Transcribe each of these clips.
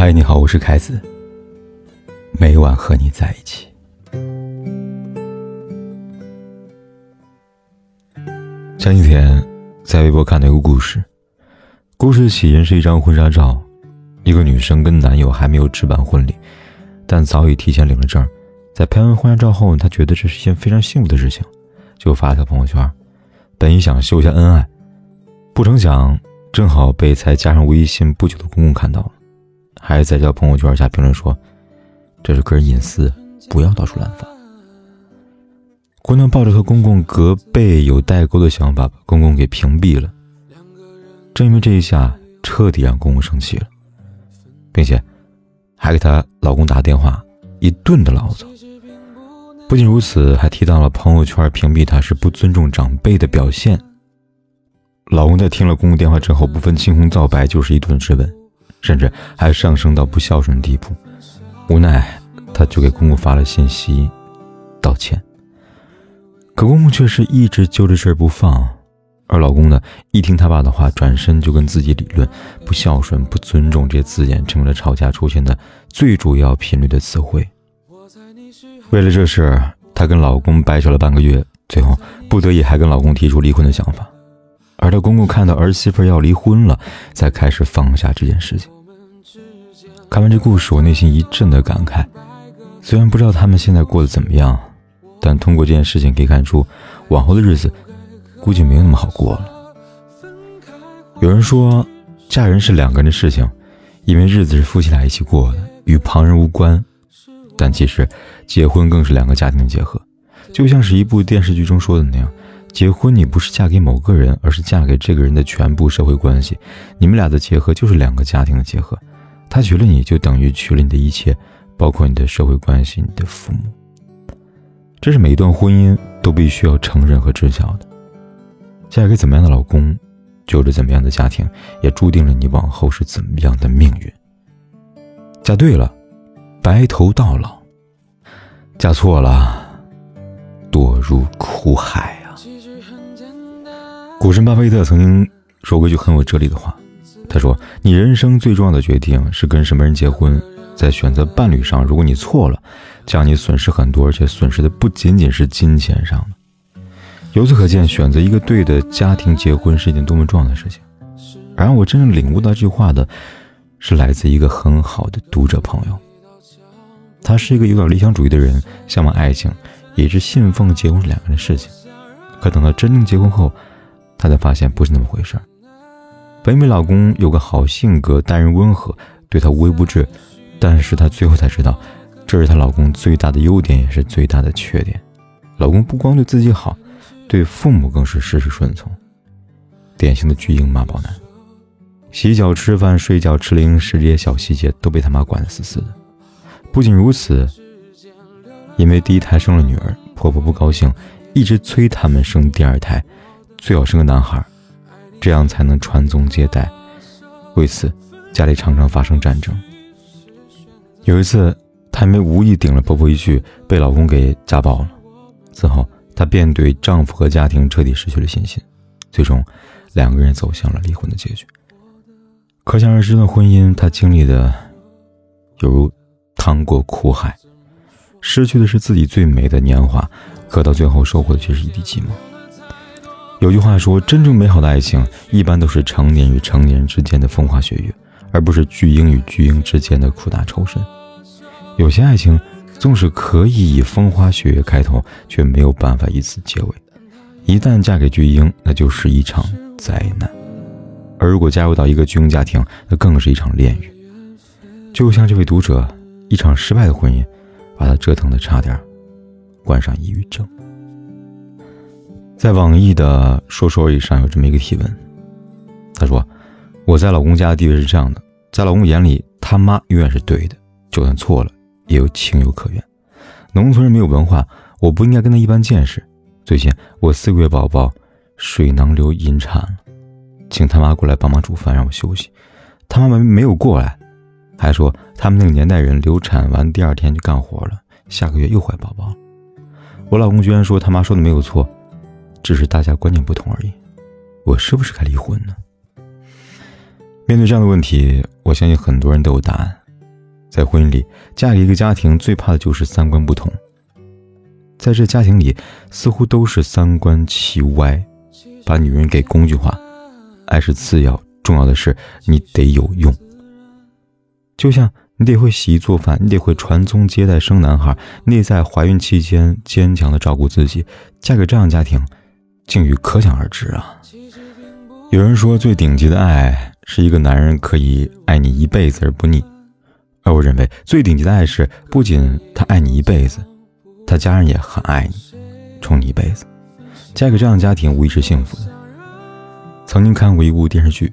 嗨，你好，我是凯子。每晚和你在一起。前几天在微博看到一个故事，故事的起因是一张婚纱照，一个女生跟男友还没有置办婚礼，但早已提前领了证。在拍完婚纱照后，她觉得这是一件非常幸福的事情，就发了条朋友圈。本意想秀一下恩爱，不成想正好被才加上微信不久的公公看到了。还在叫朋友圈下评论说：“这是个人隐私，不要到处乱发。”姑娘抱着和公公隔辈有代沟的想法，把公公给屏蔽了。正因为这一下，彻底让公公生气了，并且还给她老公打电话，一顿的牢骚。不仅如此，还提到了朋友圈屏蔽她是不尊重长辈的表现。老公在听了公公电话之后，不分青红皂白，就是一顿质问。甚至还上升到不孝顺的地步，无奈他就给公公发了信息道歉。可公公却是一直揪着事儿不放，而老公呢，一听他爸的话，转身就跟自己理论不孝顺、不尊重这些字眼，成为了吵架出现的最主要频率的词汇。为了这事，她跟老公掰扯了半个月，最后不得已还跟老公提出离婚的想法。而她公公看到儿媳妇要离婚了，才开始放下这件事情。看完这故事，我内心一阵的感慨。虽然不知道他们现在过得怎么样，但通过这件事情可以看出，往后的日子估计没有那么好过了。有人说，嫁人是两个人的事情，因为日子是夫妻俩一起过的，与旁人无关。但其实，结婚更是两个家庭的结合，就像是一部电视剧中说的那样。结婚，你不是嫁给某个人，而是嫁给这个人的全部社会关系。你们俩的结合就是两个家庭的结合。他娶了你就等于娶了你的一切，包括你的社会关系、你的父母。这是每一段婚姻都必须要承认和知晓的。嫁给怎么样的老公，就着怎么样的家庭，也注定了你往后是怎么样的命运。嫁对了，白头到老；嫁错了，堕入苦海啊。股神巴菲特曾经说过一句很有哲理的话，他说：“你人生最重要的决定是跟什么人结婚，在选择伴侣上，如果你错了，将你损失很多，而且损失的不仅仅是金钱上的。”由此可见，选择一个对的家庭结婚是一件多么重要的事情。而让我真正领悟到这句话的，是来自一个很好的读者朋友。他是一个有点理想主义的人，向往爱情，也是信奉结婚两个人的事情。可等到真正结婚后，他才发现不是那么回事儿。本以为老公有个好性格，待人温和，对她无微不至，但是她最后才知道，这是她老公最大的优点，也是最大的缺点。老公不光对自己好，对父母更是事事顺从，典型的巨婴妈宝男。洗脚、吃饭、睡觉、吃零食这些小细节都被他妈管得死死的。不仅如此，因为第一胎生了女儿，婆婆不高兴，一直催他们生第二胎。最好生个男孩，这样才能传宗接代。为此，家里常常发生战争。有一次，她因为无意顶了婆婆一句，被老公给家暴了。此后，她便对丈夫和家庭彻底失去了信心。最终，两个人走向了离婚的结局。可想而知，的婚姻她经历的犹如趟过苦海，失去的是自己最美的年华，可到最后收获的却是一地鸡毛。有句话说，真正美好的爱情一般都是成年与成年之间的风花雪月，而不是巨婴与巨婴之间的苦大仇深。有些爱情纵使可以以风花雪月开头，却没有办法以此结尾。一旦嫁给巨婴，那就是一场灾难；而如果加入到一个巨婴家庭，那更是一场炼狱。就像这位读者，一场失败的婚姻，把他折腾的差点患上抑郁症。在网易的说说而已上有这么一个提问，他说：“我在老公家的地位是这样的，在老公眼里，他妈永远是对的，就算错了也有情有可原。农村人没有文化，我不应该跟他一般见识。最近我四个月宝宝水囊瘤引产了，请他妈过来帮忙煮饭，让我休息。他妈妈没有过来，还说他们那个年代人流产完第二天就干活了，下个月又怀宝宝了。我老公居然说他妈说的没有错。”只是大家观念不同而已，我是不是该离婚呢？面对这样的问题，我相信很多人都有答案。在婚姻里，嫁给一个家庭最怕的就是三观不同。在这家庭里，似乎都是三观齐歪，把女人给工具化，爱是次要，重要的是你得有用。就像你得会洗衣做饭，你得会传宗接代生男孩，你得在怀孕期间坚强的照顾自己。嫁给这样家庭，境遇可想而知啊。有人说，最顶级的爱是一个男人可以爱你一辈子而不腻，而我认为最顶级的爱是，不仅他爱你一辈子，他家人也很爱你，宠你一辈子。嫁给这样的家庭，无疑是幸福的。曾经看过一部电视剧。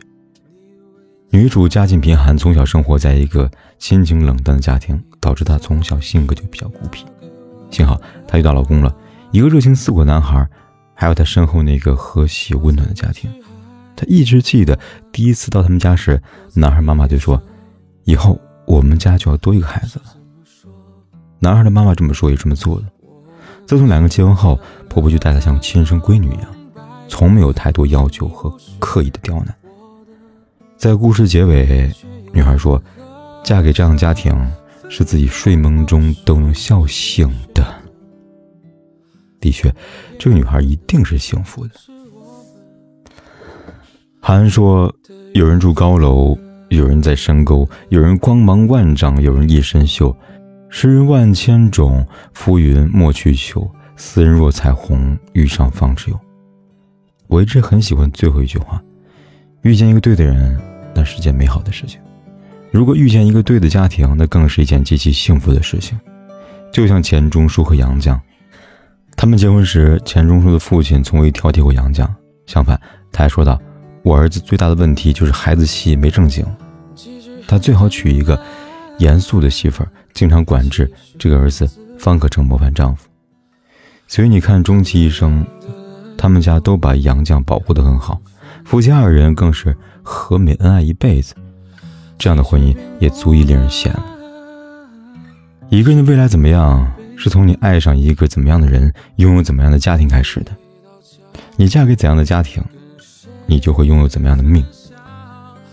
女主家境贫寒，从小生活在一个亲情冷淡的家庭，导致她从小性格就比较孤僻。幸好她遇到老公了，一个热情似火的男孩，还有她身后那个和谐温暖的家庭。她一直记得第一次到他们家时，男孩妈妈就说：“以后我们家就要多一个孩子了。”男孩的妈妈这么说，也这么做了。自从两个结婚后，婆婆就待她像亲生闺女一样，从没有太多要求和刻意的刁难。在故事结尾，女孩说：“嫁给这样的家庭，是自己睡梦中都能笑醒的。”的确，这个女孩一定是幸福的。韩说：“有人住高楼，有人在山沟，有人光芒万丈，有人一身锈。诗人万千种，浮云莫去求。斯人若彩虹，遇上方知有。”我一直很喜欢最后一句话。遇见一个对的人，那是件美好的事情；如果遇见一个对的家庭，那更是一件极其幸福的事情。就像钱钟书和杨绛，他们结婚时，钱钟书的父亲从未挑剔过杨绛，相反，他还说道：“我儿子最大的问题就是孩子气没正经，他最好娶一个严肃的媳妇儿，经常管制这个儿子，方可成模范丈夫。”所以你看，终其一生，他们家都把杨绛保护得很好。夫妻二人更是和美恩爱一辈子，这样的婚姻也足以令人羡慕。一个人的未来怎么样，是从你爱上一个怎么样的人，拥有怎么样的家庭开始的。你嫁给怎样的家庭，你就会拥有怎么样的命。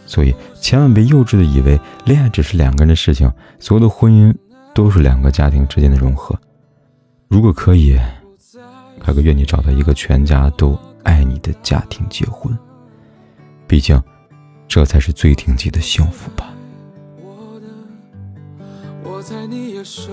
所以，千万别幼稚的以为恋爱只是两个人的事情，所有的婚姻都是两个家庭之间的融合。如果可以，凯哥愿你找到一个全家都爱你的家庭结婚。毕竟，这才是最顶级的幸福吧。我的，我猜你也舍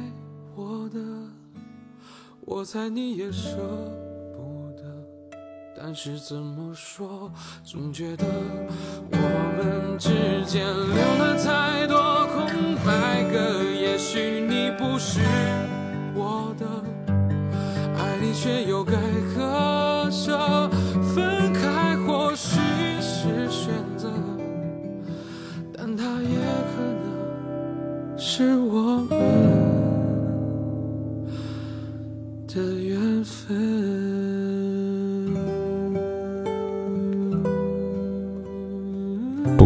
我的，我猜你也舍不得，但是怎么说，总觉得我们之间留了太多空白。